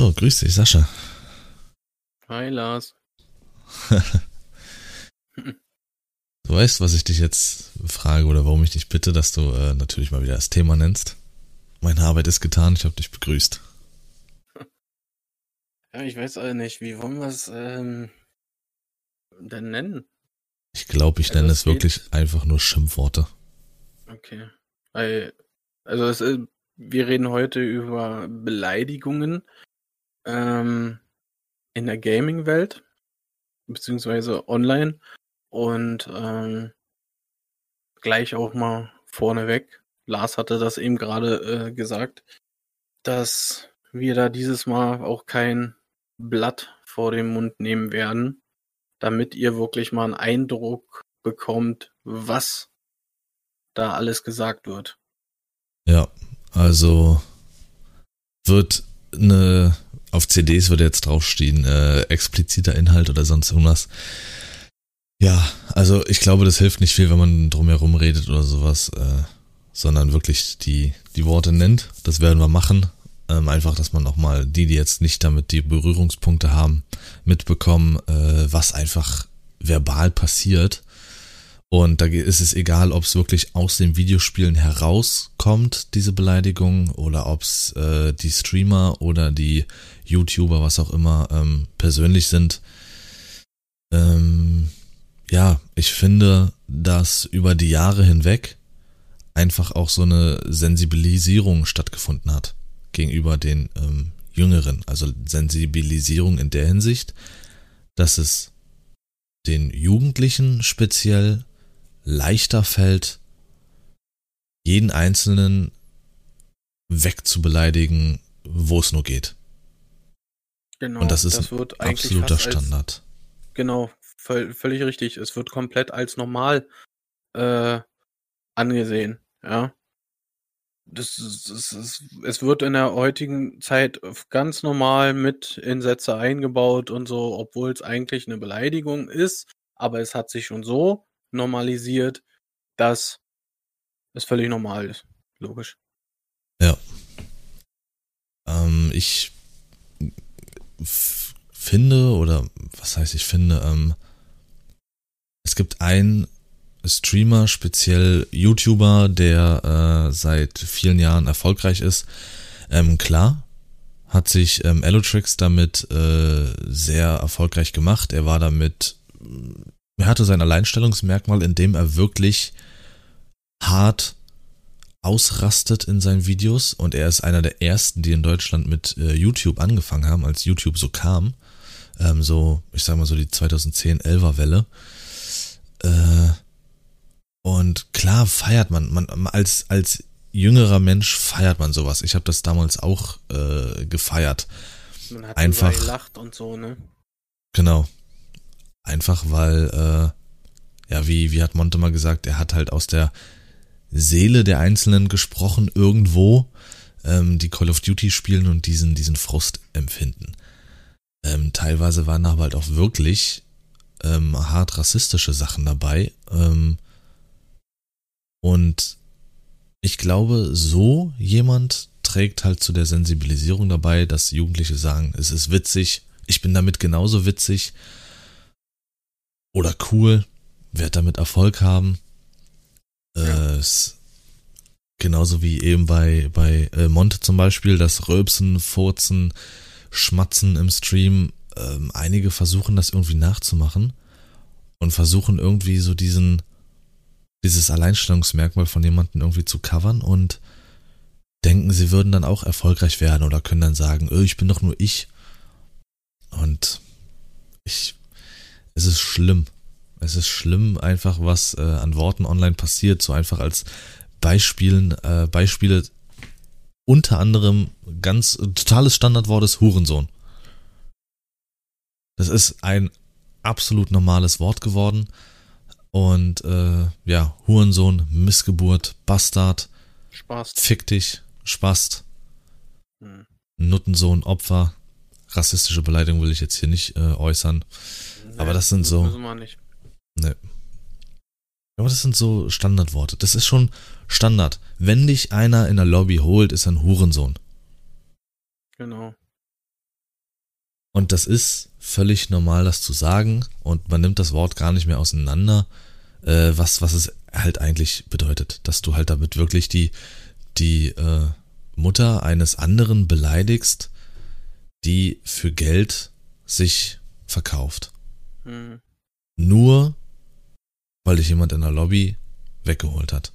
So, grüß dich, Sascha. Hi, Lars. Du weißt, was ich dich jetzt frage oder warum ich dich bitte, dass du äh, natürlich mal wieder das Thema nennst. Meine Arbeit ist getan, ich habe dich begrüßt. Ja, ich weiß auch nicht, wie wollen wir es ähm, denn nennen? Ich glaube, ich Also nenne es wirklich einfach nur Schimpfworte. Okay. Also es, ist- wir reden heute über Beleidigungen ähm, in der Gaming-Welt, beziehungsweise online. Und ähm, gleich auch mal vorneweg. Lars hatte das eben gerade äh, gesagt, dass wir da dieses Mal auch kein Blatt vor den Mund nehmen werden, damit ihr wirklich mal einen Eindruck bekommt, was da alles gesagt wird. Ja, also wird eine auf CDs würde jetzt draufstehen, äh, expliziter Inhalt oder sonst irgendwas. Ja, also ich glaube, das hilft nicht viel, wenn man drumherum redet oder sowas, äh, sondern wirklich die, die Worte nennt. Das werden wir machen. Ähm, einfach, dass man auch mal die, die jetzt nicht damit die Berührungspunkte haben, mitbekommen, äh, was einfach verbal passiert. Und da ist es egal, ob es wirklich aus den Videospielen herauskommt, diese Beleidigung, oder ob es äh, die Streamer oder die YouTuber, was auch immer, ähm, persönlich sind. Ähm, ja, ich finde, dass über die Jahre hinweg einfach auch so eine Sensibilisierung stattgefunden hat gegenüber den ähm, Jüngeren. Also Sensibilisierung in der Hinsicht, dass es den Jugendlichen speziell leichter fällt, jeden Einzelnen wegzubeleidigen, wo es nur geht. Genau. Und das ist wird Absoluter als- Standard. Genau, völ völlig richtig. Es wird komplett als normal äh, angesehen, ja. Das ist, das ist, es wird in der heutigen Zeit ganz normal mit in Sätze eingebaut und so, obwohl es eigentlich eine Beleidigung ist, aber es hat sich schon so normalisiert, dass es völlig normal ist. Logisch. Ähm, ich finde, oder was heißt ich finde, ähm, es gibt einen Streamer, speziell YouTuber, der äh, seit vielen Jahren erfolgreich ist. Ähm, klar, hat sich ähm, Allotrix damit äh, sehr erfolgreich gemacht. Er war damit, er hatte sein Alleinstellungsmerkmal, indem er wirklich hart ausrastet in seinen Videos und er ist einer der ersten, die in Deutschland mit äh, YouTube angefangen haben, als YouTube so kam. Ähm, so, ich sag mal so die 2010-11er Welle. Äh, und klar feiert man, man als, als jüngerer Mensch feiert man sowas. Ich habe das damals auch äh, gefeiert. Man hat Einfach- gelacht und so, ne? Genau. Einfach weil, äh, ja, wie, wie hat Monte mal gesagt, er hat halt aus der Seele der Einzelnen gesprochen, irgendwo, ähm, die Call of Duty spielen und diesen, diesen Frust empfinden. Ähm, teilweise waren aber halt auch wirklich ähm, hart rassistische Sachen dabei. Ähm, und ich glaube, so jemand trägt halt zu der Sensibilisierung dabei, dass Jugendliche sagen, es ist witzig, ich bin damit genauso witzig oder cool, werde damit Erfolg haben. Äh, Ja. es, genauso wie eben bei, bei äh, Monte zum Beispiel, das Röpsen, Furzen, Schmatzen im Stream. Ähm, einige versuchen das irgendwie nachzumachen und versuchen irgendwie so diesen, dieses Alleinstellungsmerkmal von jemandem irgendwie zu covern und denken, sie würden dann auch erfolgreich werden oder können dann sagen, "Ö, ich bin doch nur ich. Und ich, es ist schlimm. Es ist schlimm einfach, was äh, an Worten online passiert, so einfach als Beispielen, äh, Beispiele unter anderem ganz totales Standardwort ist Hurensohn. Das ist ein absolut normales Wort geworden. Und äh, ja, Hurensohn, Missgeburt, Bastard, Spaß. Fick dich, Spast, Hm. Nuttensohn, Opfer. Rassistische Beleidigung will ich jetzt hier nicht äh, äußern. Aber das sind so- Müssen wir nicht. Ne. Aber das sind so Standardworte. Das ist schon Standard. Wenn dich einer in der Lobby holt, ist er ein Hurensohn. Genau. Und das ist völlig normal, das zu sagen. Und man nimmt das Wort gar nicht mehr auseinander, äh, was, was es halt eigentlich bedeutet. Dass du halt damit wirklich die, die äh, Mutter eines anderen beleidigst, die für Geld sich verkauft. Mhm. Nur weil dich jemand in der Lobby weggeholt hat.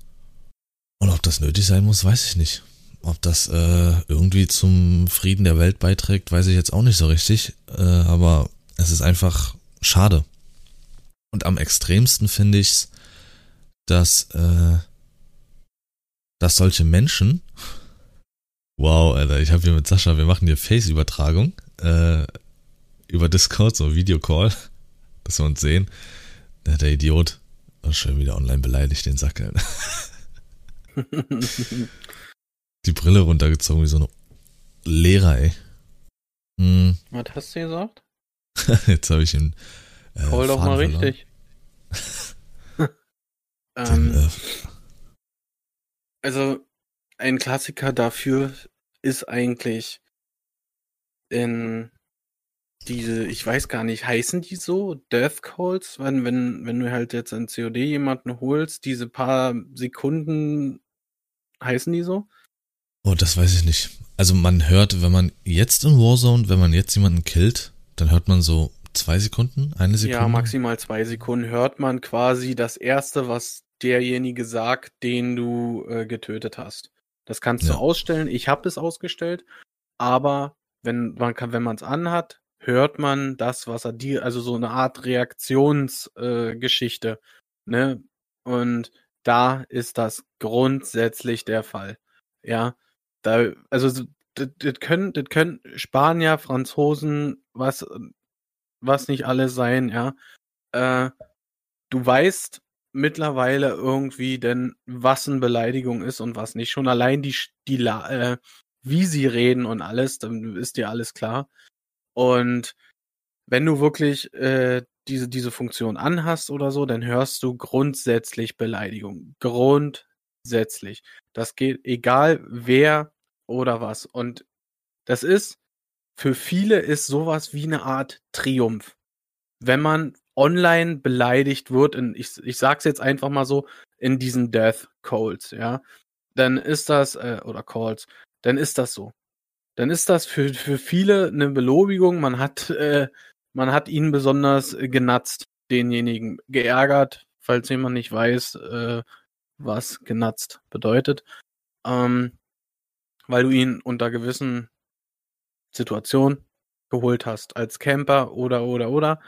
Und ob das nötig sein muss, weiß ich nicht. Ob das äh, irgendwie zum Frieden der Welt beiträgt, weiß ich jetzt auch nicht so richtig. Äh, aber es ist einfach schade. Und am extremsten finde ich es, dass, äh, dass solche Menschen. Wow, Alter, ich habe hier mit Sascha, wir machen hier Face-Übertragung äh, über Discord, so Videocall, dass wir uns sehen. Der, Idiot, schön wieder online beleidigt, den Sack, Alter. die Brille runtergezogen wie so ein Lehrer, ey. Hm. Was hast du gesagt? Jetzt habe ich ihn. Äh, Call doch mal verloren. richtig. Den, ähm, äh, also, ein Klassiker dafür ist eigentlich in diese, ich weiß gar nicht, heißen die so? Death Calls? Wenn, wenn, wenn du halt jetzt in COD jemanden holst, diese paar Sekunden heißen die so? Oh, das weiß ich nicht. Also man hört, wenn man jetzt in Warzone, wenn man jetzt jemanden killt, dann hört man so zwei Sekunden, eine Sekunde. Ja, maximal zwei Sekunden hört man quasi das erste, was derjenige sagt, den du äh, getötet hast. Das kannst ja. du ausstellen. Ich habe es ausgestellt, aber wenn man kann, wenn man es anhat, hört man das, was er dir, also so eine Art Reaktionsgeschichte, äh, ne? Und da ist das grundsätzlich der Fall. Ja, da, also das, können, das können Spanier, Franzosen, was, was nicht alle sein, ja. Äh, du weißt mittlerweile irgendwie denn, was eine Beleidigung ist und was nicht. Schon allein die, die äh, wie sie reden und alles, dann ist dir alles klar. Und wenn du wirklich äh, diese, diese Funktion anhast oder so, dann hörst du grundsätzlich Beleidigung. Grundsätzlich. Das geht egal wer oder was. Und das ist, für viele ist sowas wie eine Art Triumph. Wenn man online beleidigt wird, in, ich, ich sag's jetzt einfach mal so, in diesen Death Calls, ja, dann ist das, äh, oder Calls, dann ist das so. Dann ist das für, für viele eine Belobigung. Man hat, äh, man hat ihn besonders genatzt, denjenigen geärgert, falls jemand nicht weiß, äh, was genatzt bedeutet. Ähm, weil du ihn unter gewissen Situationen geholt hast. Als Camper oder, oder, oder.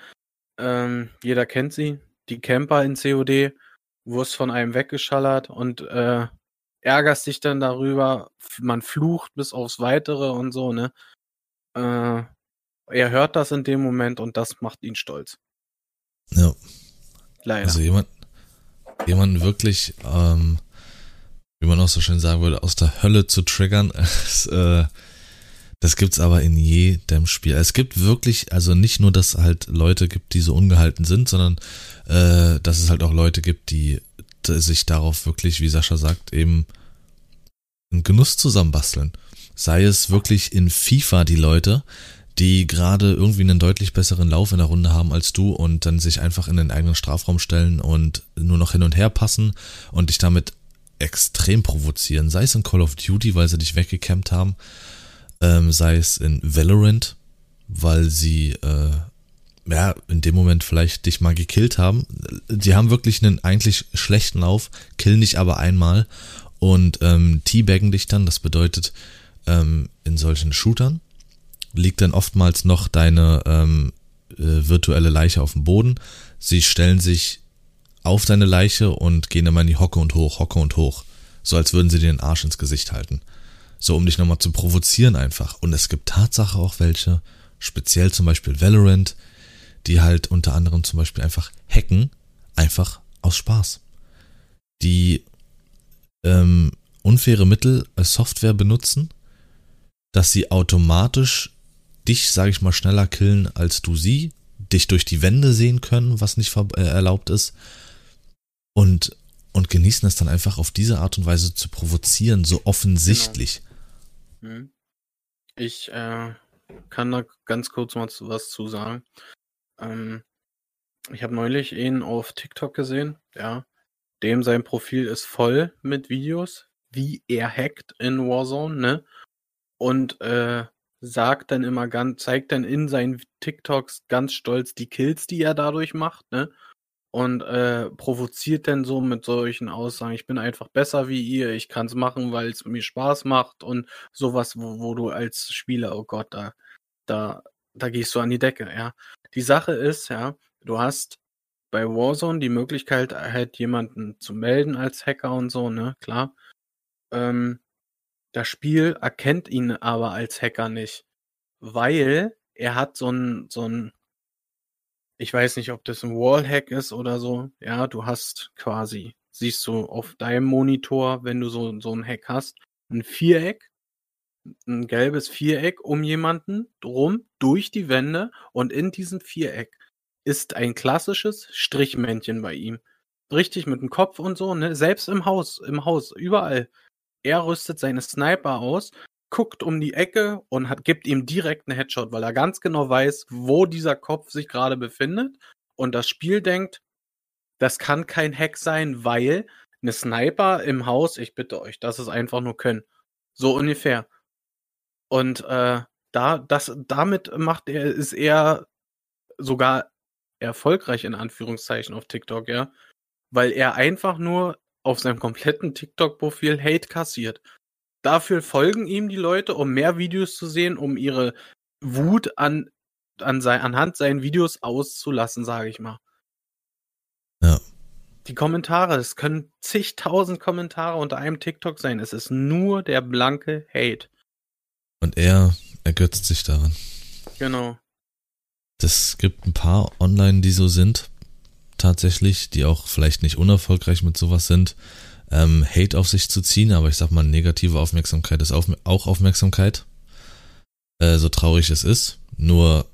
Ähm, jeder kennt sie. Die Camper in COD, wirst von einem weggeschallert und äh, ärgerst dich dann darüber. Man flucht bis aufs Weitere und so, ne? Äh, er hört das in dem Moment und das macht ihn stolz. Ja. Leider. Also jemand, jemanden wirklich, ähm, wie man auch so schön sagen würde, aus der Hölle zu triggern, ist, äh, das gibt's aber in jedem Spiel. Es gibt wirklich, also nicht nur, dass halt Leute gibt, die so ungehalten sind, sondern äh, dass es halt auch Leute gibt, die sich darauf wirklich, wie Sascha sagt, eben einen Genuss zusammenbasteln. Sei es wirklich in FIFA die Leute, die gerade irgendwie einen deutlich besseren Lauf in der Runde haben als du und dann sich einfach in den eigenen Strafraum stellen und nur noch hin und her passen und dich damit extrem provozieren. Sei es in Call of Duty, weil sie dich weggecampt haben, ähm, sei es in Valorant, weil sie äh, ja in dem Moment vielleicht dich mal gekillt haben. Die haben wirklich einen eigentlich schlechten Lauf, killen dich aber einmal und ähm, teabaggen dich dann. Das bedeutet ähm, in solchen Shootern liegt dann oftmals noch deine ähm, äh, virtuelle Leiche auf dem Boden. Sie stellen sich auf deine Leiche und gehen immer in die Hocke und hoch, Hocke und hoch. So als würden sie dir den Arsch ins Gesicht halten. So, um dich nochmal zu provozieren einfach. Und es gibt Tatsache auch welche, speziell zum Beispiel Valorant, die halt unter anderem zum Beispiel einfach hacken, einfach aus Spaß. Die ähm, unfaire Mittel als Software benutzen, dass sie automatisch dich, sage ich mal, schneller killen als du sie, dich durch die Wände sehen können, was nicht äh, erlaubt ist und und genießen es dann einfach auf diese Art und Weise zu provozieren, so offensichtlich. Hm. Ich, äh, kann da ganz kurz mal was zu sagen. Ähm, ich habe neulich ihn auf TikTok gesehen, ja. Dem sein Profil ist voll mit Videos, wie er hackt in Warzone, ne? Und äh, sagt dann immer ganz, zeigt dann in seinen TikToks ganz stolz die Kills, die er dadurch macht, ne? Und äh, provoziert dann so mit solchen Aussagen, ich bin einfach besser wie ihr, ich kann's machen, weil es mir Spaß macht und sowas, wo, wo du als Spieler, oh Gott, da, da, da gehst du an die Decke, ja. Die Sache ist, ja, du hast bei Warzone die Möglichkeit, halt jemanden zu melden als Hacker und so, ne, klar. Ähm, das Spiel erkennt ihn aber als Hacker nicht, weil er hat so ein, so ein, ich weiß nicht, ob das ein Wallhack ist oder so. Ja, du hast quasi, siehst du auf deinem Monitor, wenn du so, so ein Hack hast, ein Viereck, ein gelbes Viereck um jemanden drum, durch die Wände und in diesem Viereck ist ein klassisches Strichmännchen bei ihm. Richtig mit dem Kopf und so, ne? Selbst im Haus, im Haus, überall. Er rüstet seine Sniper aus, guckt um die Ecke und hat, gibt ihm direkt einen Headshot, weil er ganz genau weiß, wo dieser Kopf sich gerade befindet. Und das Spiel denkt, das kann kein Hack sein, weil eine Sniper im Haus, ich bitte euch, das ist einfach nur können. So ungefähr. Und äh, da, das, damit macht er, ist er sogar erfolgreich in Anführungszeichen auf TikTok, ja. Weil er einfach nur auf seinem kompletten TikTok-Profil Hate kassiert. Dafür folgen ihm die Leute, um mehr Videos zu sehen, um ihre Wut an, an sein, anhand seinen Videos auszulassen, sage ich mal. Ja. Die Kommentare, es können zigtausend Kommentare unter einem TikTok sein. Es ist nur der blanke Hate. Und er ergötzt sich daran. Genau. Das gibt ein paar online, die so sind tatsächlich, die auch vielleicht nicht unerfolgreich mit sowas sind, ähm, Hate auf sich zu ziehen, aber ich sag mal, negative Aufmerksamkeit ist auch Aufmerksamkeit. Äh, so traurig es ist. Nur,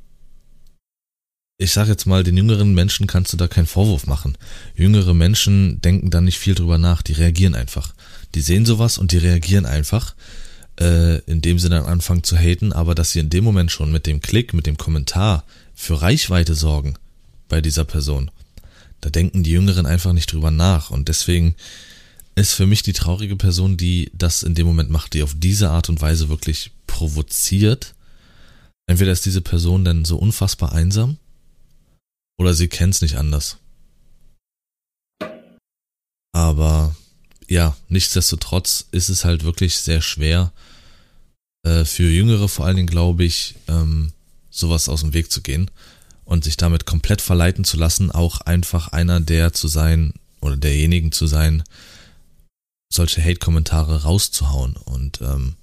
ich sag jetzt mal, den jüngeren Menschen kannst du da keinen Vorwurf machen. Jüngere Menschen denken da nicht viel drüber nach, die reagieren einfach. Die sehen sowas und die reagieren einfach, äh, indem sie dann anfangen zu haten, aber dass sie in dem Moment schon mit dem Klick, mit dem Kommentar für Reichweite sorgen bei dieser Person, da denken die Jüngeren einfach nicht drüber nach. Und deswegen ist für mich die traurige Person, die das in dem Moment macht, die auf diese Art und Weise wirklich provoziert. Entweder ist diese Person dann so unfassbar einsam oder sie kennt es nicht anders. Aber ja, nichtsdestotrotz ist es halt wirklich sehr schwer, äh, für Jüngere vor allen Dingen, glaube ich, ähm, sowas aus dem Weg zu gehen und sich damit komplett verleiten zu lassen, auch einfach einer der zu sein oder derjenigen zu sein, solche Hate-Kommentare rauszuhauen. Und ähm,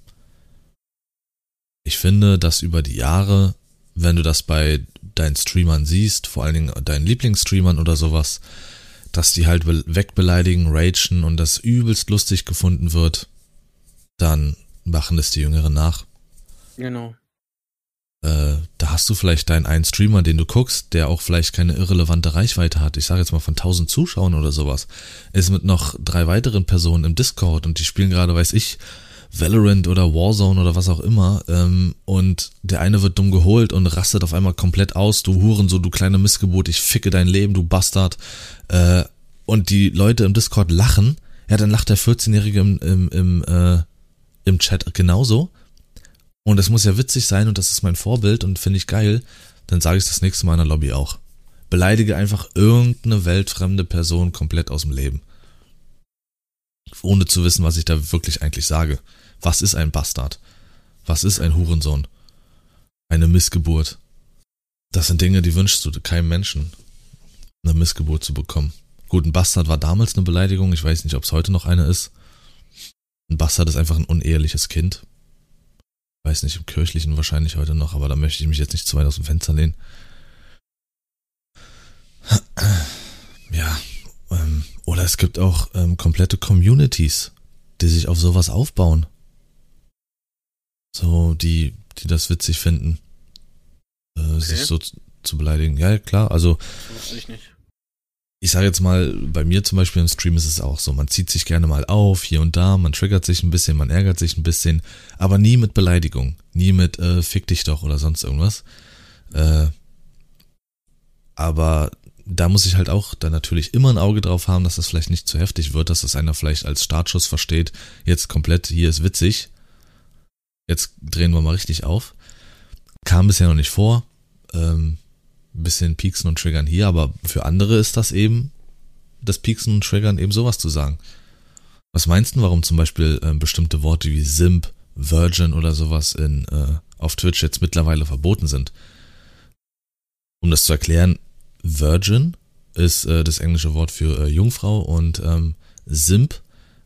ich finde, dass über die Jahre, wenn du das bei deinen Streamern siehst, vor allen Dingen deinen Lieblingsstreamern oder sowas, dass die halt wegbeleidigen, ragen und das übelst lustig gefunden wird, dann machen es die Jüngeren nach. Genau äh, da hast du vielleicht deinen einen Streamer, den du guckst, der auch vielleicht keine irrelevante Reichweite hat. Ich sage jetzt mal von 1000 Zuschauern oder sowas. Ist mit noch drei weiteren Personen im Discord und die spielen gerade, weiß ich, Valorant oder Warzone oder was auch immer. Ähm, und der eine wird dumm geholt und rastet auf einmal komplett aus. Du Huren, so du kleine Missgeburt, ich ficke dein Leben, du Bastard. Äh, und die Leute im Discord lachen. Ja, dann lacht der 14-Jährige im, im, im, äh, im Chat genauso. Und es muss ja witzig sein und das ist mein Vorbild und finde ich geil, dann sage ich das nächste Mal in der Lobby auch. Beleidige einfach irgendeine weltfremde Person komplett aus dem Leben. Ohne zu wissen, was ich da wirklich eigentlich sage. Was ist ein Bastard? Was ist ein Hurensohn? Eine Missgeburt. Das sind Dinge, die wünschst du keinem Menschen, eine Missgeburt zu bekommen. Gut, ein Bastard war damals eine Beleidigung. Ich weiß nicht, ob es heute noch eine ist. Ein Bastard ist einfach ein uneheliches Kind weiß nicht, im kirchlichen wahrscheinlich heute noch, aber da möchte ich mich jetzt nicht zu weit aus dem Fenster lehnen. Ja, ähm, oder es gibt auch ähm, komplette Communities, die sich auf sowas aufbauen. So, die, die das witzig finden, äh, okay. sich so zu, zu beleidigen. Ja, klar, also. Das ich nicht. ich sage jetzt mal, bei mir zum Beispiel im Stream ist es auch so, man zieht sich gerne mal auf, hier und da, man triggert sich ein bisschen, man ärgert sich ein bisschen, aber nie mit Beleidigung, nie mit äh, fick dich doch oder sonst irgendwas. Äh, aber da muss ich halt auch dann natürlich immer ein Auge drauf haben, dass das vielleicht nicht zu heftig wird, dass das einer vielleicht als Startschuss versteht, jetzt komplett, hier ist witzig, jetzt drehen wir mal richtig auf. Kam bisher noch nicht vor, ähm, bisschen pieksen und triggern hier, aber für andere ist das eben, das pieksen und triggern eben sowas zu sagen. Was meinst du, warum zum Beispiel äh, bestimmte Worte wie Simp, Virgin oder sowas in, äh, auf Twitch jetzt mittlerweile verboten sind? Um das zu erklären, Virgin ist äh, das englische Wort für äh, Jungfrau und ähm, Simp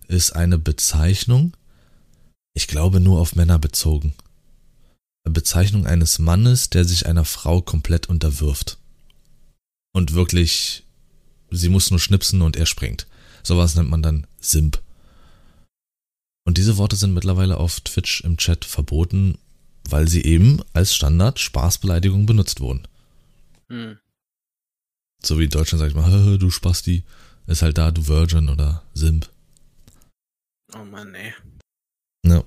ist eine Bezeichnung, ich glaube nur auf Männer bezogen. Bezeichnung eines Mannes, der sich einer Frau komplett unterwirft. Und wirklich, sie muss nur schnipsen und er springt. Sowas nennt man dann Simp. Und diese Worte sind mittlerweile auf Twitch im Chat verboten, weil sie eben als Standard Spaßbeleidigung benutzt wurden. Hm. So wie in Deutschland sag ich mal, du Spasti, ist halt da, du Virgin oder Simp. Oh Mann, ey. Ja.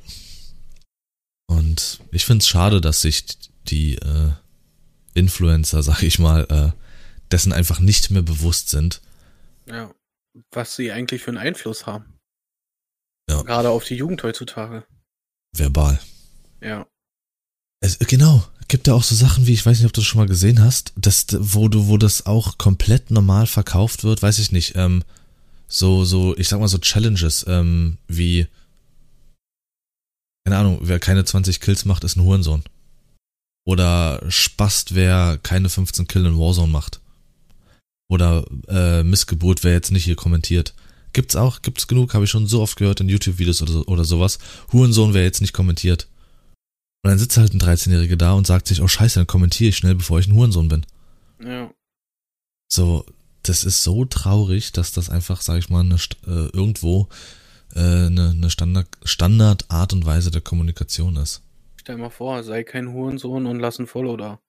Und ich find's schade, dass sich die äh, Influencer, sag ich mal, äh, dessen einfach nicht mehr bewusst sind. Ja. Was sie eigentlich für einen Einfluss haben. Ja. Gerade auf die Jugend heutzutage. Verbal. Ja. Es, genau, gibt ja auch so Sachen wie, ich weiß nicht, ob du das schon mal gesehen hast, dass, wo du, wo das auch komplett normal verkauft wird, weiß ich nicht, ähm, so, so, ich sag mal so Challenges, ähm, wie, keine Ahnung, wer keine 20 Kills macht, ist ein Hurensohn. Oder Spast, wer keine 15 Kill in Warzone macht. Oder äh, Missgeburt, wer jetzt nicht hier kommentiert. Gibt's auch, gibt's genug, habe ich schon so oft gehört in YouTube-Videos oder, oder sowas. Hurensohn, wer jetzt nicht kommentiert. Und dann sitzt halt ein 13-Jähriger da und sagt sich, oh scheiße, dann kommentiere ich schnell, bevor ich ein Hurensohn bin. Ja. So, das ist so traurig, dass das einfach, sag ich mal, eine, äh, irgendwo äh, eine, eine Standard, Standard Art und Weise der Kommunikation ist. Stell mal vor, sei kein Hurensohn und lass ein Follow da.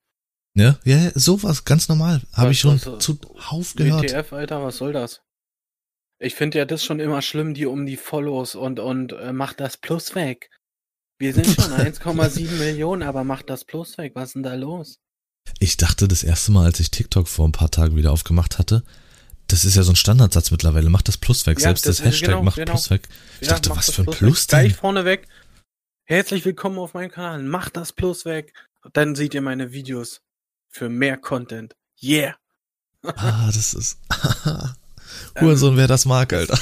Ja, ja, sowas, ganz normal. Habe ich schon was, zuhauf gehört. WTF, Alter, was soll das? Ich finde ja das schon immer schlimm, die um die Follows und, und äh, macht das Plus weg. Wir sind schon 1,7 Millionen, aber macht das Plus weg. Was ist denn da los? Ich dachte das erste Mal, als ich TikTok vor ein paar Tagen wieder aufgemacht hatte, das ist ja so ein Standardsatz mittlerweile, macht das Plus weg. Ja, Selbst das, das Hashtag genau, macht genau. Plus weg. Ich ja, dachte, was für ein Plus, Plus denn? Gleich vorne weg. Herzlich willkommen auf meinem Kanal. Macht das Plus weg. Dann seht ihr meine Videos für mehr Content. Yeah. ah, das ist. Hurensohn, wer das mag, Alter.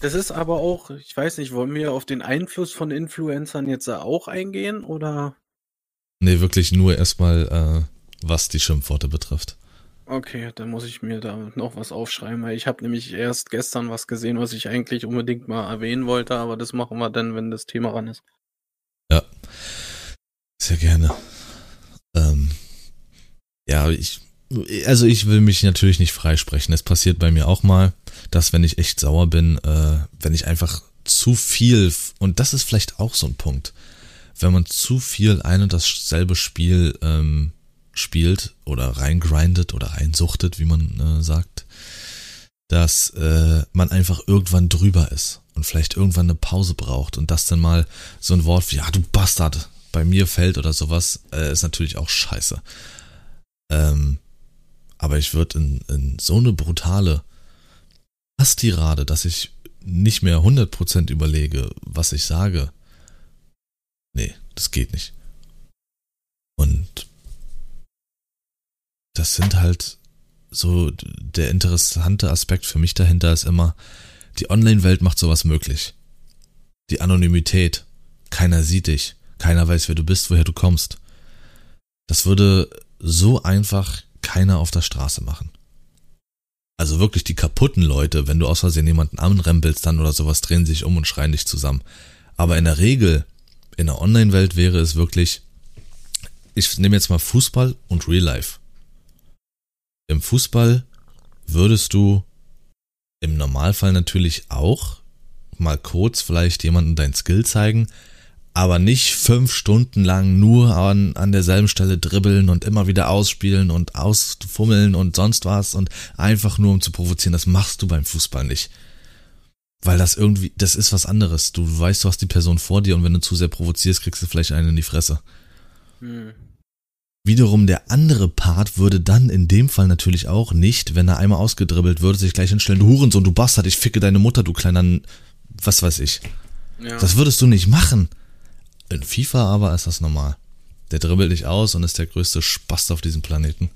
Das ist aber auch, ich weiß nicht, wollen wir auf den Einfluss von Influencern jetzt auch eingehen oder? Nee, wirklich nur erstmal, äh, was die Schimpfworte betrifft. Okay, dann muss ich mir da noch was aufschreiben, weil ich habe nämlich erst gestern was gesehen, was ich eigentlich unbedingt mal erwähnen wollte, aber das machen wir dann, wenn das Thema ran ist. Ja, sehr gerne. Ähm, ja, ich also ich will mich natürlich nicht freisprechen. Es passiert bei mir auch mal, dass wenn ich echt sauer bin, äh, wenn ich einfach zu viel, und das ist vielleicht auch so ein Punkt, wenn man zu viel ein und dasselbe Spiel ähm, spielt oder reingrindet oder reinsuchtet, wie man äh, sagt, dass äh, man einfach irgendwann drüber ist und vielleicht irgendwann eine Pause braucht und das dann mal so ein Wort wie, ja, du Bastard, bei mir fällt oder sowas, äh, ist natürlich auch scheiße. Ähm, aber ich würde in, in so eine brutale Hasstirade, dass ich nicht mehr 100% überlege, was ich sage. Nee, das geht nicht. Und das sind halt so der interessante Aspekt für mich dahinter ist immer, die Online-Welt macht sowas möglich. Die Anonymität. Keiner sieht dich. Keiner weiß, wer du bist, woher du kommst. Das würde so einfach keiner auf der Straße machen. Also wirklich die kaputten Leute, wenn du aus Versehen jemanden anrempelst dann oder sowas, drehen sich um und schreien dich zusammen. Aber in der Regel, in der Online-Welt wäre es wirklich, ich nehme jetzt mal Fußball und Real Life. Im Fußball würdest du im Normalfall natürlich auch mal kurz vielleicht jemanden dein Skill zeigen, Aber nicht fünf Stunden lang nur an, an derselben Stelle dribbeln und immer wieder ausspielen und ausfummeln und sonst was und einfach nur um zu provozieren. Das machst du beim Fußball nicht. Weil das irgendwie, das ist was anderes. Du weißt, du hast die Person vor dir und wenn du zu sehr provozierst, kriegst du vielleicht einen in die Fresse. Hm. Wiederum der andere Part würde dann in dem Fall natürlich auch nicht, wenn er einmal ausgedribbelt würde, sich gleich hinstellen, du Hurensohn, du Bastard, ich ficke deine Mutter, du kleiner, was weiß ich. Ja. Das würdest du nicht machen. In FIFA aber ist das normal. Der dribbelt dich aus und ist der größte Spast auf diesem Planeten.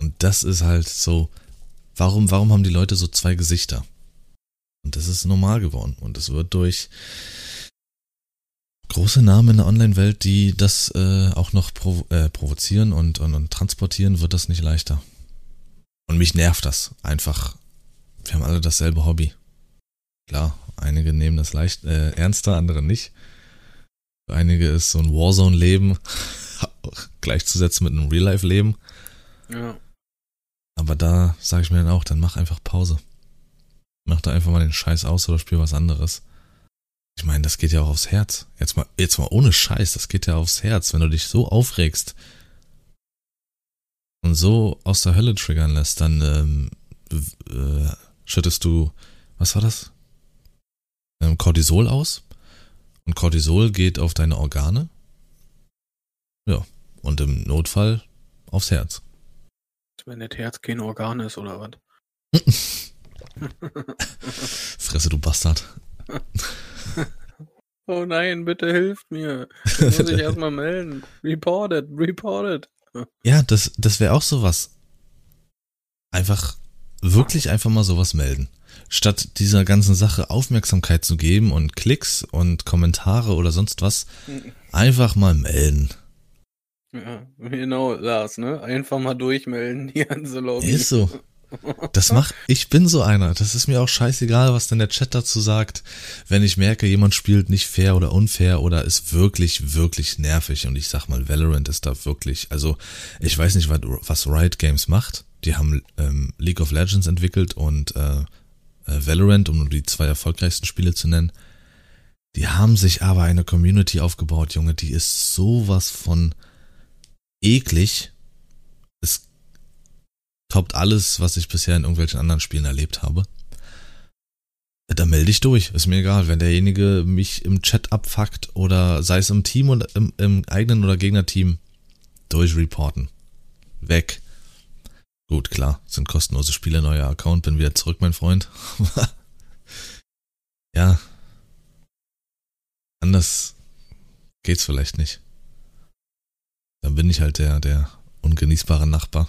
Und das ist halt so, warum, warum haben die Leute so zwei Gesichter? Und das ist normal geworden. Und es wird durch große Namen in der Online-Welt, die das äh, auch noch provo äh, provozieren und, und, und transportieren, wird das nicht leichter. Und mich nervt das einfach. Wir haben alle dasselbe Hobby. Klar, einige nehmen das leicht äh, ernster, andere nicht. Für einige ist so ein Warzone-Leben gleichzusetzen mit einem Real-Life-Leben. Ja. Aber da sage ich mir dann auch, dann mach einfach Pause. Mach da einfach mal den Scheiß aus oder spiel was anderes. Ich meine, das geht ja auch aufs Herz. Jetzt mal, jetzt mal ohne Scheiß, das geht ja aufs Herz, wenn du dich so aufregst und so aus der Hölle triggern lässt, dann ähm, äh, schüttest du, was war das? Ähm, Cortisol aus und Cortisol geht auf deine Organe. Ja. Und im Notfall aufs Herz. Wenn das Herz kein Organ ist, oder was? Fresse, du Bastard. oh nein, bitte hilft mir. Ich muss ich erstmal melden. Reported, reported. Ja, das, das wäre auch sowas. Einfach, wirklich einfach mal sowas melden statt dieser ganzen Sache Aufmerksamkeit zu geben und Klicks und Kommentare oder sonst was, einfach mal melden. Ja, genau, Lars, ne? Einfach mal durchmelden, die ganze Lobby. Ist so. Das macht, ich bin so einer. Das ist mir auch scheißegal, was denn der Chat dazu sagt. Wenn ich merke, jemand spielt nicht fair oder unfair oder ist wirklich, wirklich nervig. Und ich sag mal, Valorant ist da wirklich, also, ich weiß nicht, was, was Riot Games macht. Die haben ähm, League of Legends entwickelt und äh, äh, Valorant, um nur die zwei erfolgreichsten Spiele zu nennen. Die haben sich aber eine Community aufgebaut, Junge, die ist sowas von eklig. Es toppt alles, was ich bisher in irgendwelchen anderen Spielen erlebt habe. Da melde ich durch, ist mir egal, wenn derjenige mich im Chat abfuckt oder sei es im Team oder im, im eigenen oder Gegnerteam durchreporten. Weg. Gut, klar, sind kostenlose Spiele, neuer Account, bin wieder zurück, mein Freund. ja. Anders geht's vielleicht nicht. Dann bin ich halt der, der ungenießbare Nachbar.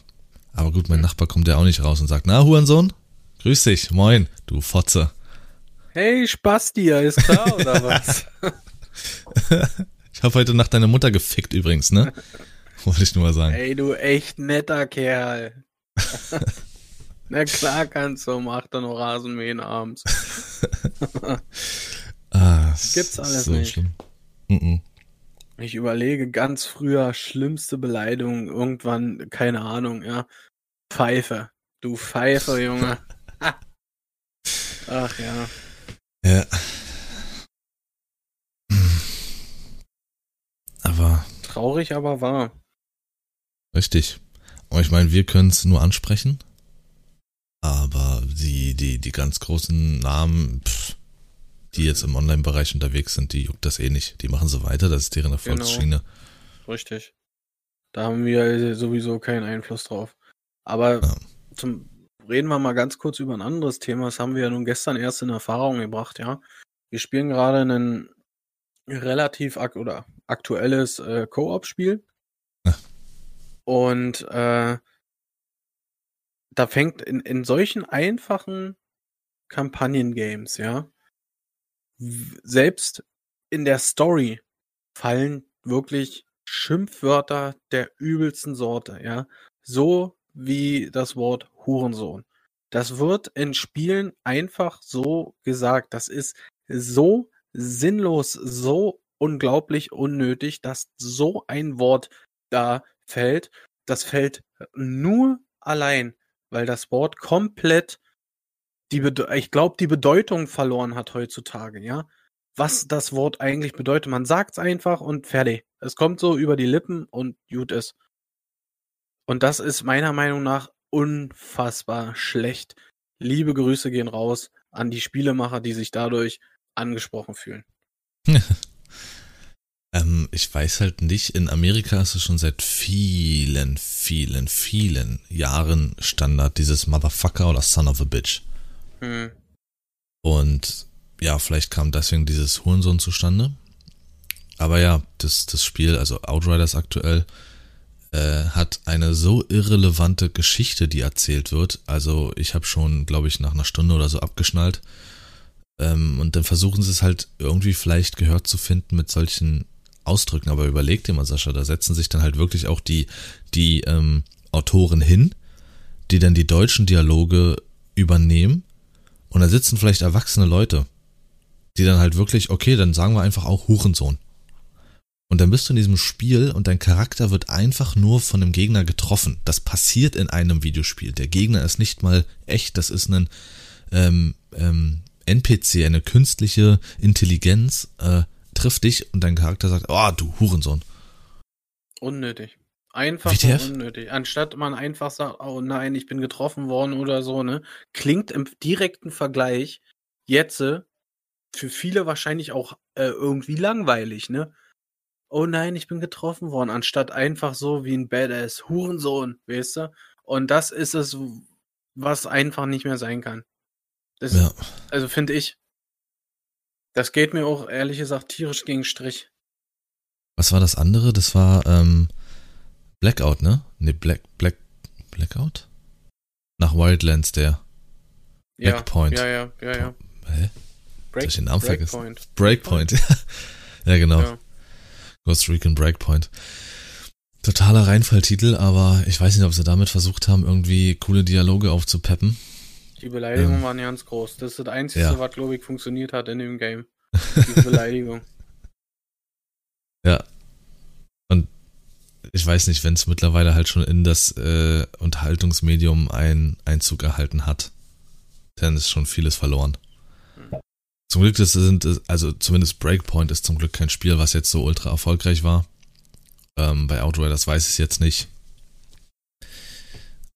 Aber gut, mein Nachbar kommt ja auch nicht raus und sagt, na, Hurensohn, grüß dich, moin, du Fotze. Hey, Spasti, ist klar, oder was? ich habe heute Nacht deine Mutter gefickt übrigens, ne? Wollte ich nur mal sagen. Ey, du echt netter Kerl. Na klar kannst du um 8 Uhr noch Rasenmähen abends. ah, Gibt's alles so nicht. Schlimm. Mm -mm. Ich überlege ganz früher schlimmste Beleidigung, irgendwann, keine Ahnung, ja. Pfeife. Du Pfeife, Junge. Ach ja. Ja. Aber. Traurig, aber wahr. Richtig. Und ich meine, wir können es nur ansprechen, aber die, die, die ganz großen Namen, pff, die jetzt im Online-Bereich unterwegs sind, die juckt das eh nicht. Die machen so weiter, das ist deren Erfolgsschiene. Genau. Richtig. Da haben wir sowieso keinen Einfluss drauf. Aber ja. zum, reden wir mal ganz kurz über ein anderes Thema. Das haben wir ja nun gestern erst in Erfahrung gebracht, ja. Wir spielen gerade ein relativ ak oder aktuelles äh, Co-op-Spiel. Und äh, da fängt in, in solchen einfachen Kampagnen-Games, ja, selbst in der Story fallen wirklich Schimpfwörter der übelsten Sorte, ja. So wie das Wort Hurensohn. Das wird in Spielen einfach so gesagt. Das ist so sinnlos, so unglaublich unnötig, dass so ein Wort da fällt, das fällt nur allein, weil das Wort komplett die Bede ich glaube, die Bedeutung verloren hat heutzutage, ja. was das Wort eigentlich bedeutet. Man sagt es einfach und fertig. Es kommt so über die Lippen und gut ist. Und das ist meiner Meinung nach unfassbar schlecht. Liebe Grüße gehen raus an die Spielemacher, die sich dadurch angesprochen fühlen. ähm, ich weiß halt nicht, in Amerika ist es schon seit vielen, vielen, vielen Jahren Standard, dieses Motherfucker oder Son of a Bitch. Hm. Und ja, vielleicht kam deswegen dieses Hurensohn zustande. Aber ja, das, das Spiel, also Outriders aktuell, äh, hat eine so irrelevante Geschichte, die erzählt wird. Also ich habe schon, glaube ich, nach einer Stunde oder so abgeschnallt. Ähm, und dann versuchen sie es halt irgendwie vielleicht gehört zu finden mit solchen Ausdrücken. Aber überleg dir mal, Sascha, da setzen sich dann halt wirklich auch die, die ähm, Autoren hin, die dann die deutschen Dialoge übernehmen. Und da sitzen vielleicht erwachsene Leute, die dann halt wirklich, okay, dann sagen wir einfach auch Hurensohn. Und dann bist du in diesem Spiel und dein Charakter wird einfach nur von dem Gegner getroffen. Das passiert in einem Videospiel. Der Gegner ist nicht mal echt, das ist ein ähm, ähm, NPC, eine künstliche Intelligenz, äh, trifft dich und dein Charakter sagt, oh, du Hurensohn. Unnötig. Einfach WTF? unnötig. Anstatt man einfach sagt, oh nein, ich bin getroffen worden oder so, ne? Klingt im direkten Vergleich jetzt äh, für viele wahrscheinlich auch äh, irgendwie langweilig, ne? Oh nein, ich bin getroffen worden, anstatt einfach so wie ein Badass Hurensohn, weißt du? Und das ist es, was einfach nicht mehr sein kann. Das, ja. Also finde ich. Das geht mir auch ehrlich gesagt tierisch gegen Strich. Was war das andere? Das war ähm, Blackout, ne? Ne, Black, Black, Blackout? Nach Wildlands, der. Blackpoint. Ja, ja, ja, ja. Hä? Break, ich den Namen Breakpoint. Breakpoint, ja, genau. Ja. Ghost Recon Breakpoint. Totaler Reinfalltitel, aber ich weiß nicht, ob sie damit versucht haben, irgendwie coole Dialoge aufzupeppen. Die Beleidigungen ähm, waren ganz groß. Das ist das Einzige, ja. was, glaube ich, funktioniert hat in dem Game. Die Beleidigung. ja. Und ich weiß nicht, wenn es mittlerweile halt schon in das äh, Unterhaltungsmedium ein Einzug erhalten hat, dann ist schon vieles verloren. Zum Glück das sind, also zumindest Breakpoint ist zum Glück kein Spiel, was jetzt so ultra erfolgreich war. Ähm, bei Outriders weiß ich es jetzt nicht.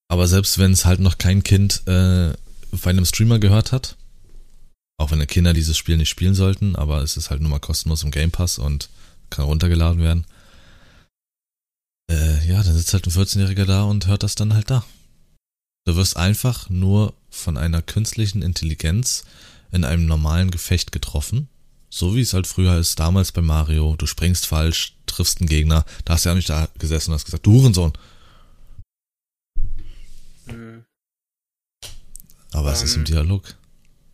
Aber selbst wenn es halt noch kein Kind äh, bei einem Streamer gehört hat, auch wenn Kinder dieses Spiel nicht spielen sollten, aber es ist halt nur mal kostenlos im Game Pass und kann runtergeladen werden. Äh, ja, dann sitzt halt ein 14-Jähriger da und hört das dann halt da. Du wirst einfach nur von einer künstlichen Intelligenz in einem normalen Gefecht getroffen. So wie es halt früher ist, damals bei Mario. Du springst falsch, triffst einen Gegner. Da hast du ja nicht da gesessen und hast gesagt, du Hurensohn. Aber ähm, es ist im ähm, Dialog.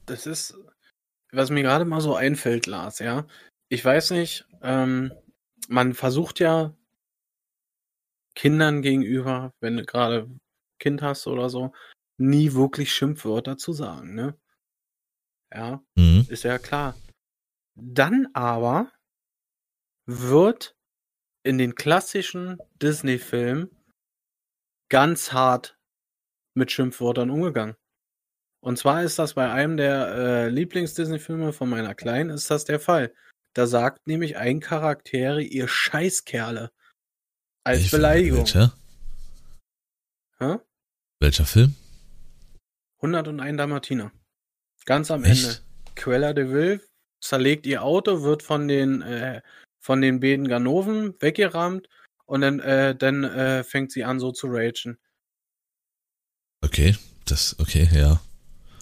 Das ist, was mir gerade mal so einfällt, Lars, ja. Ich weiß nicht, ähm, man versucht ja Kindern gegenüber, wenn du gerade Kind hast oder so, nie wirklich Schimpfwörter zu sagen, ne? Ja, mhm. ist ja klar. Dann aber wird in den klassischen Disney-Filmen ganz hart mit Schimpfwörtern umgegangen. Und zwar ist das bei einem der äh, Lieblings-Disney-Filme von meiner Kleinen, ist das der Fall. Da sagt nämlich ein Charaktere, ihr Scheißkerle. Als ich Beleidigung. Welcher? Hä? Welcher Film? 101 Dalmatiner. Ganz am Echt? Ende. Quella de Vil zerlegt ihr Auto, wird von den, äh, von den beiden Ganoven weggerammt und dann, äh, dann äh, fängt sie an so zu ragen. Okay, das, okay, ja.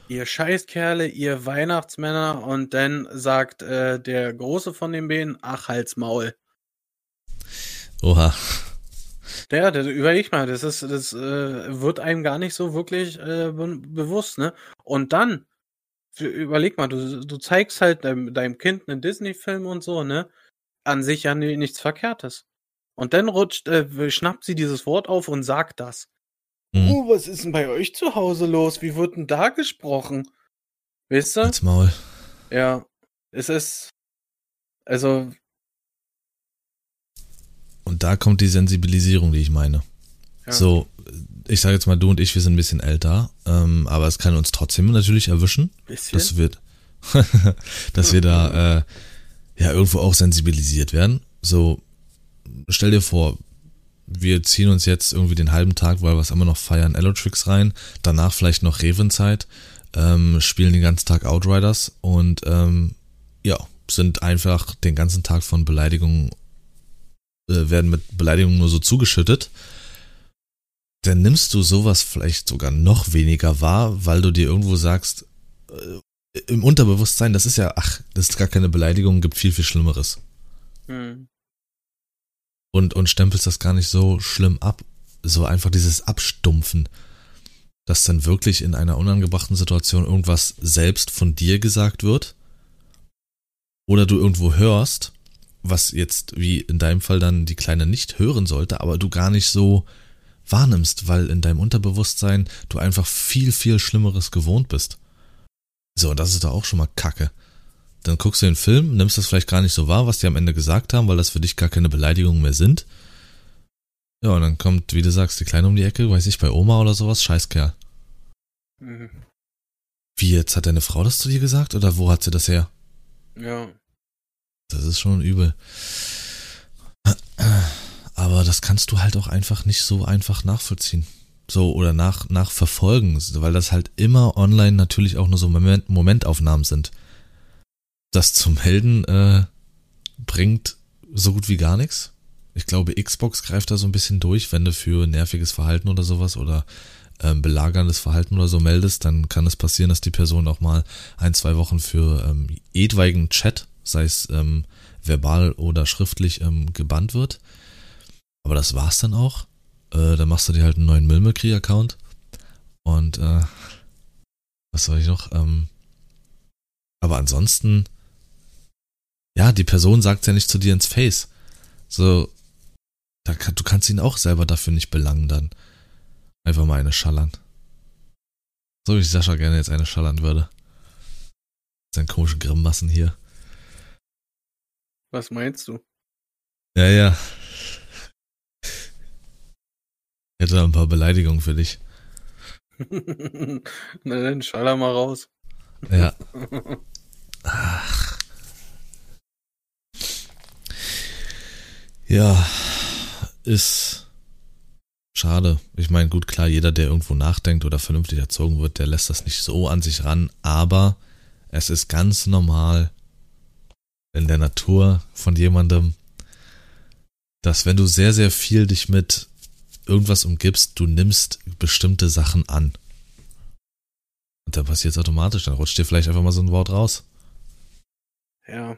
Ihr Scheißkerle, ihr Weihnachtsmänner und dann sagt äh, der Große von den beiden, ach, halt's Maul. Oha. Ja, das, überleg mal, das ist, das äh, wird einem gar nicht so wirklich äh, be bewusst, ne? Und dann überleg mal, du, du zeigst halt deinem, deinem Kind einen Disney-Film und so, ne? An sich ja nichts Verkehrtes. Und dann rutscht, äh, schnappt sie dieses Wort auf und sagt das. Mhm. Oh, was ist denn bei euch zu Hause los? Wie wird denn da gesprochen? Weißt du? Als Maul. Ja. Es ist. Also. Und da kommt die Sensibilisierung, die ich meine. Ja. So, ich sage jetzt mal, du und ich, wir sind ein bisschen älter, ähm, aber es kann uns trotzdem natürlich erwischen. Bisschen? Das wird, dass wir da äh, ja irgendwo auch sensibilisiert werden. So, stell dir vor, wir ziehen uns jetzt irgendwie den halben Tag, weil wir es immer noch feiern, Allotrix rein, danach vielleicht noch Revenzeit, ähm, spielen den ganzen Tag Outriders und ähm, ja, sind einfach den ganzen Tag von Beleidigungen, äh, werden mit Beleidigungen nur so zugeschüttet. Dann nimmst du sowas vielleicht sogar noch weniger wahr, weil du dir irgendwo sagst, äh, im Unterbewusstsein, das ist ja, ach, das ist gar keine Beleidigung, gibt viel, viel Schlimmeres. Hm. Und, und stempelst das gar nicht so schlimm ab. So einfach dieses Abstumpfen, dass dann wirklich in einer unangebrachten Situation irgendwas selbst von dir gesagt wird. Oder du irgendwo hörst, was jetzt wie in deinem Fall dann die Kleine nicht hören sollte, aber du gar nicht so wahrnimmst, weil in deinem Unterbewusstsein du einfach viel, viel Schlimmeres gewohnt bist. So, das ist doch auch schon mal Kacke. Dann guckst du den Film, nimmst das vielleicht gar nicht so wahr, was die am Ende gesagt haben, weil das für dich gar keine Beleidigungen mehr sind. Ja, und dann kommt, wie du sagst, die Kleine um die Ecke, weiß ich, bei Oma oder sowas, Scheißkerl. Mhm. Wie jetzt, hat deine Frau das zu dir gesagt oder wo hat sie das her? Ja. Das ist schon übel. Aber das kannst du halt auch einfach nicht so einfach nachvollziehen so oder nach, nachverfolgen, weil das halt immer online natürlich auch nur so Moment, Momentaufnahmen sind. Das zu melden äh, bringt so gut wie gar nichts. Ich glaube, Xbox greift da so ein bisschen durch, wenn du für nerviges Verhalten oder sowas oder ähm, belagerndes Verhalten oder so meldest, dann kann es passieren, dass die Person auch mal ein, zwei Wochen für ähm, etwaigen Chat, sei es ähm, verbal oder schriftlich, ähm, gebannt wird. Aber das war's dann auch. Äh, dann machst du dir halt einen neuen Mimikry-Account. Und äh, was soll ich noch? Ähm, aber ansonsten, ja, die Person sagt ja nicht zu dir ins Face. So, da kann, du kannst ihn auch selber dafür nicht belangen dann. Einfach mal eine schallern. So wie ich Sascha gerne jetzt eine schallern würde. Seinen komischen Grimassen hier. Was meinst du? Ja, ja. Ich hätte ein paar Beleidigungen für dich. Na dann schaller mal raus. Ja. Ja, ist schade. Ich meine, gut, klar, jeder, der irgendwo nachdenkt oder vernünftig erzogen wird, der lässt das nicht so an sich ran, aber es ist ganz normal in der Natur von jemandem, dass wenn du sehr, sehr viel dich mit irgendwas umgibst, du nimmst bestimmte Sachen an. Und dann passiert es automatisch, dann rutscht dir vielleicht einfach mal so ein Wort raus. Ja.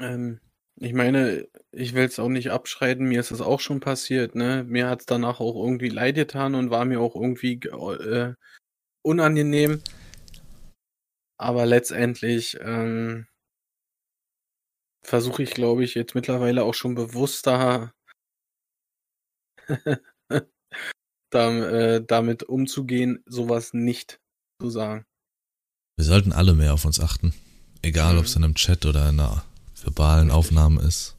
Ähm, ich meine, ich will es auch nicht abschreiten, mir ist es auch schon passiert, ne? Mir hat es danach auch irgendwie leid getan und war mir auch irgendwie äh, unangenehm. Aber letztendlich ähm, versuche ich, glaube ich, jetzt mittlerweile auch schon bewusster äh, damit umzugehen, sowas nicht zu sagen. Wir sollten alle mehr auf uns achten. Egal, mhm. ob es in einem Chat oder in einer verbalen Aufnahme ist.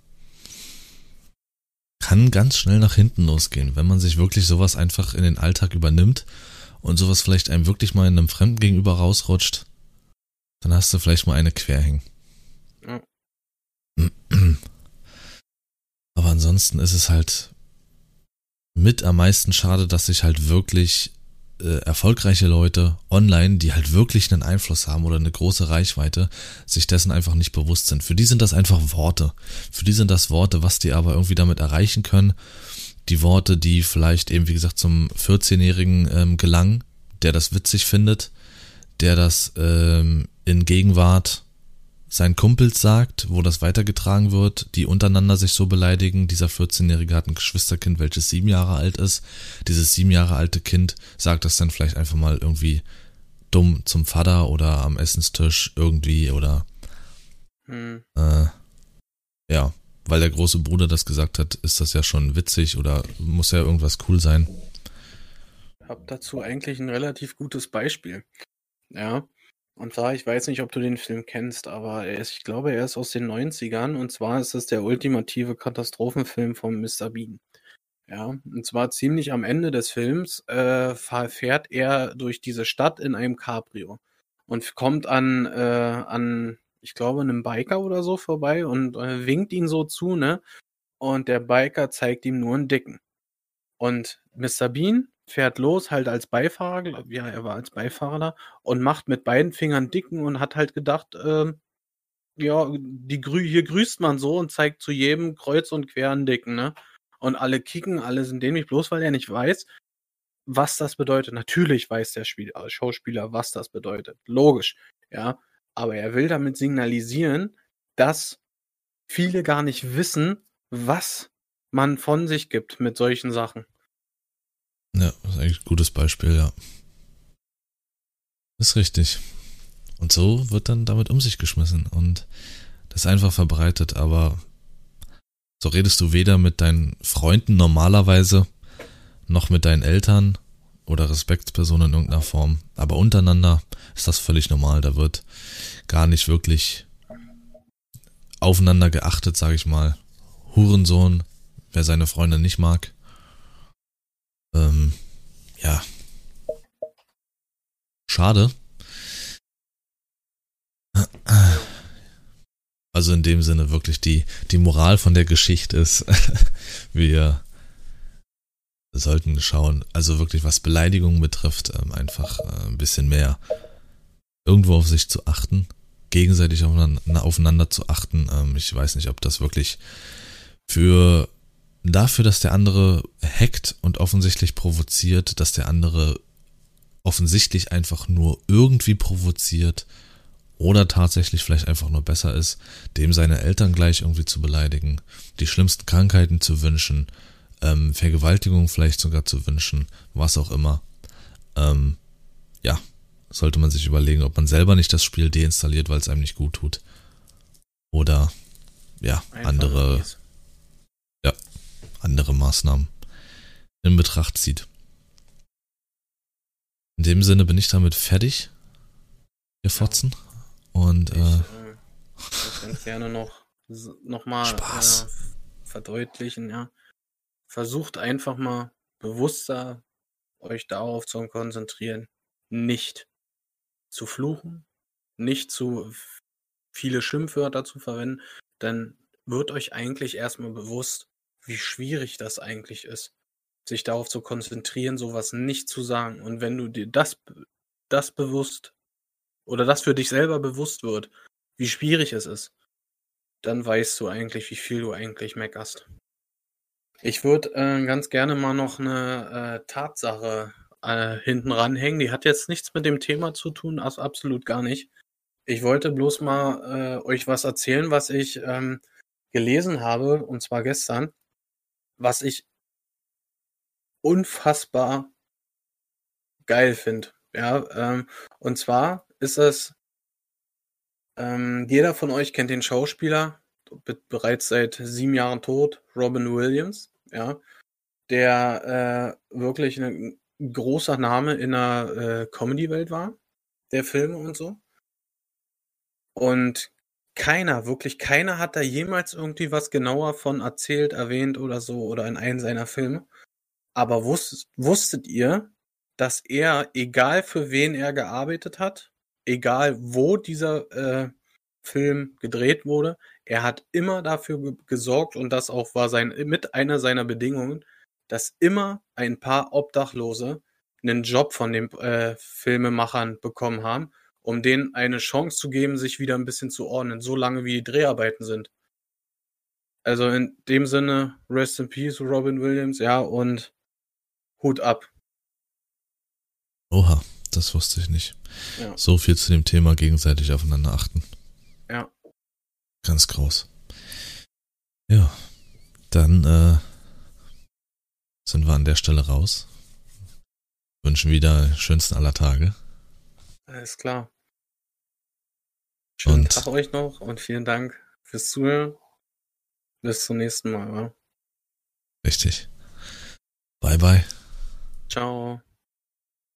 Kann ganz schnell nach hinten losgehen, wenn man sich wirklich sowas einfach in den Alltag übernimmt und sowas vielleicht einem wirklich mal in einem Fremden gegenüber rausrutscht, dann hast du vielleicht mal eine querhängen. Ja. Aber ansonsten ist es halt mit am meisten schade, dass sich halt wirklich äh, erfolgreiche Leute online, die halt wirklich einen Einfluss haben oder eine große Reichweite, sich dessen einfach nicht bewusst sind. Für die sind das einfach Worte. Für die sind das Worte, was die aber irgendwie damit erreichen können. Die Worte, die vielleicht eben, wie gesagt, zum 14-Jährigen ähm, gelangen, der das witzig findet, der das ähm, in Gegenwart seinen Kumpels sagt, wo das weitergetragen wird, die untereinander sich so beleidigen. Dieser 14-Jährige hat ein Geschwisterkind, welches sieben Jahre alt ist. Dieses sieben Jahre alte Kind sagt das dann vielleicht einfach mal irgendwie dumm zum Vater oder am Essenstisch irgendwie oder hm. äh, ja, weil der große Bruder das gesagt hat, ist das ja schon witzig oder muss ja irgendwas cool sein. Ich habe dazu eigentlich ein relativ gutes Beispiel. Ja, und zwar, ich weiß nicht, ob du den Film kennst, aber er ist, ich glaube, er ist aus den 90ern und zwar ist es der ultimative Katastrophenfilm von Mr. Bean. Ja, und zwar ziemlich am Ende des Films äh, fährt er durch diese Stadt in einem Cabrio und kommt an, äh, an ich glaube, einem Biker oder so vorbei und äh, winkt ihn so zu, ne? Und der Biker zeigt ihm nur einen Dicken. Und Mr. Bean fährt los, halt als Beifahrer, ja, er war als Beifahrer da, und macht mit beiden Fingern Dicken und hat halt gedacht, äh, ja, die Grü hier grüßt man so und zeigt zu jedem kreuz und quer einen Dicken, ne? Und alle kicken, alle sind dämlich, bloß weil er nicht weiß, was das bedeutet. Natürlich weiß der Spiel, äh, Schauspieler, was das bedeutet. Logisch, ja. Aber er will damit signalisieren, dass viele gar nicht wissen, was man von sich gibt mit solchen Sachen. Ja, das ist eigentlich ein gutes Beispiel, ja. Ist richtig. Und so wird dann damit um sich geschmissen und das einfach verbreitet, aber so redest du weder mit deinen Freunden normalerweise noch mit deinen Eltern oder Respektspersonen in irgendeiner Form. Aber untereinander ist das völlig normal. Da wird gar nicht wirklich aufeinander geachtet, sag ich mal. Hurensohn, wer seine Freunde nicht mag. Ähm, ja. Schade. Also in dem Sinne wirklich die, die Moral von der Geschichte ist, wir sollten schauen, also wirklich was Beleidigungen betrifft, ähm, einfach äh, ein bisschen mehr irgendwo auf sich zu achten, gegenseitig aufeinander, zu achten. Ähm, ich weiß nicht, ob das wirklich für dafür, dass der andere hackt und offensichtlich provoziert, dass der andere offensichtlich einfach nur irgendwie provoziert oder tatsächlich vielleicht einfach nur besser ist, dem seine Eltern gleich irgendwie zu beleidigen, die schlimmsten Krankheiten zu wünschen, ähm, Vergewaltigung vielleicht sogar zu wünschen, was auch immer. Ähm, ja, sollte man sich überlegen, ob man selber nicht das Spiel deinstalliert, weil es einem nicht gut tut. Oder ja, Einfach andere, ja, andere Maßnahmen in Betracht zieht. In dem Sinne bin ich damit fertig, ihr Fotzen. Und ich, äh, äh, ganz gerne noch, noch mal äh, verdeutlichen, ja versucht einfach mal bewusster euch darauf zu konzentrieren, nicht zu fluchen, nicht zu viele Schimpfwörter zu verwenden, dann wird euch eigentlich erstmal bewusst, wie schwierig das eigentlich ist, sich darauf zu konzentrieren, sowas nicht zu sagen. Und wenn du dir das, das bewusst oder das für dich selber bewusst wird, wie schwierig es ist, dann weißt du eigentlich, wie viel du eigentlich meckerst. Ich würde äh, ganz gerne mal noch eine äh, Tatsache äh, hinten ranhängen. Die hat jetzt nichts mit dem Thema zu tun, also absolut gar nicht. Ich wollte bloß mal äh, euch was erzählen, was ich ähm, gelesen habe, und zwar gestern, was ich unfassbar geil finde. Ja, ähm, und zwar ist es, ähm, jeder von euch kennt den Schauspieler, bereits seit sieben Jahren tot, Robin Williams, ja, der äh, wirklich ein großer Name in der äh, Comedy-Welt war, der Filme und so. Und keiner, wirklich keiner hat da jemals irgendwie was genauer von erzählt, erwähnt oder so, oder in einem seiner Filme. Aber wusst, wusstet ihr, dass er, egal für wen er gearbeitet hat, egal wo dieser äh, Film gedreht wurde, er hat immer dafür gesorgt und das auch war sein mit einer seiner Bedingungen, dass immer ein paar Obdachlose einen Job von den äh, Filmemachern bekommen haben, um denen eine Chance zu geben, sich wieder ein bisschen zu ordnen, so lange wie die Dreharbeiten sind. Also in dem Sinne, Rest in Peace, Robin Williams, ja, und Hut ab. Oha, das wusste ich nicht. Ja. So viel zu dem Thema gegenseitig aufeinander achten. Ja. Ganz groß. Ja, dann äh, sind wir an der Stelle raus. Wünschen wieder schönsten aller Tage. Alles klar. Schönen und Tag euch noch und vielen Dank fürs Zuhören. Bis zum nächsten Mal. Wa? Richtig. Bye bye. Ciao.